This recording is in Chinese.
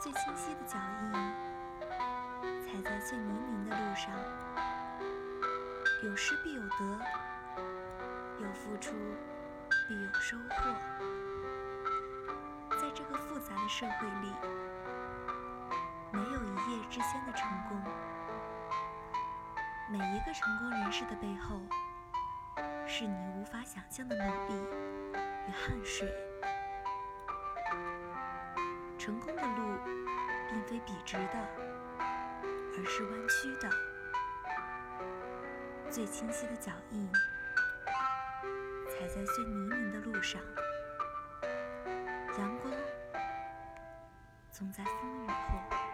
最清晰的脚印，踩在最泥泞的路上。有失必有得，有付出必有收获。在这个复杂的社会里，没有一夜之间的成功。每一个成功人士的背后，是你无法想象的努力与汗水。成功的路笔直的，而是弯曲的。最清晰的脚印，踩在最泥泞的路上。阳光总在风雨后。